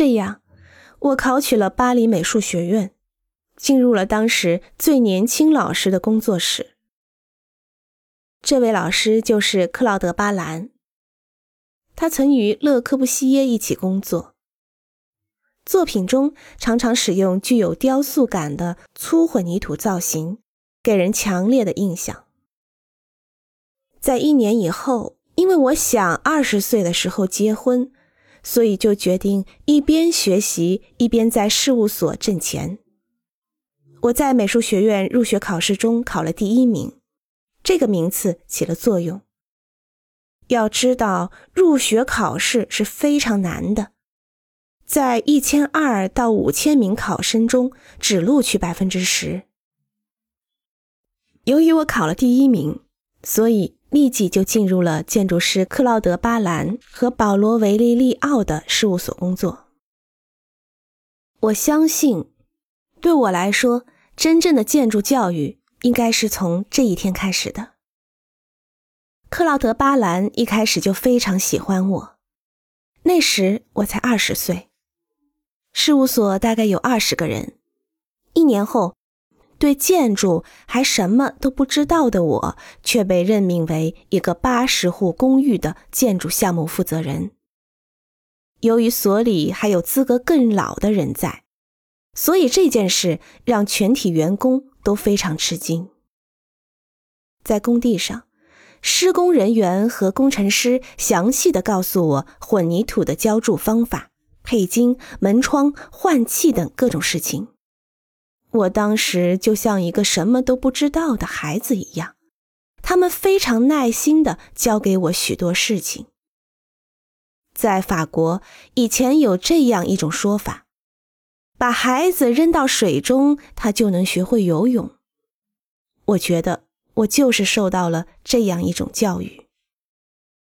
这样，我考取了巴黎美术学院，进入了当时最年轻老师的工作室。这位老师就是克劳德·巴兰，他曾与勒科布西耶一起工作，作品中常常使用具有雕塑感的粗混凝土造型，给人强烈的印象。在一年以后，因为我想二十岁的时候结婚。所以就决定一边学习一边在事务所挣钱。我在美术学院入学考试中考了第一名，这个名次起了作用。要知道，入学考试是非常难的，在一千二到五千名考生中只录取百分之十。由于我考了第一名，所以。立即就进入了建筑师克劳德·巴兰和保罗·维利利奥的事务所工作。我相信，对我来说，真正的建筑教育应该是从这一天开始的。克劳德·巴兰一开始就非常喜欢我，那时我才二十岁，事务所大概有二十个人。一年后。对建筑还什么都不知道的我，却被任命为一个八十户公寓的建筑项目负责人。由于所里还有资格更老的人在，所以这件事让全体员工都非常吃惊。在工地上，施工人员和工程师详细的告诉我混凝土的浇筑方法、配筋、门窗、换气等各种事情。我当时就像一个什么都不知道的孩子一样，他们非常耐心地教给我许多事情。在法国，以前有这样一种说法：把孩子扔到水中，他就能学会游泳。我觉得我就是受到了这样一种教育。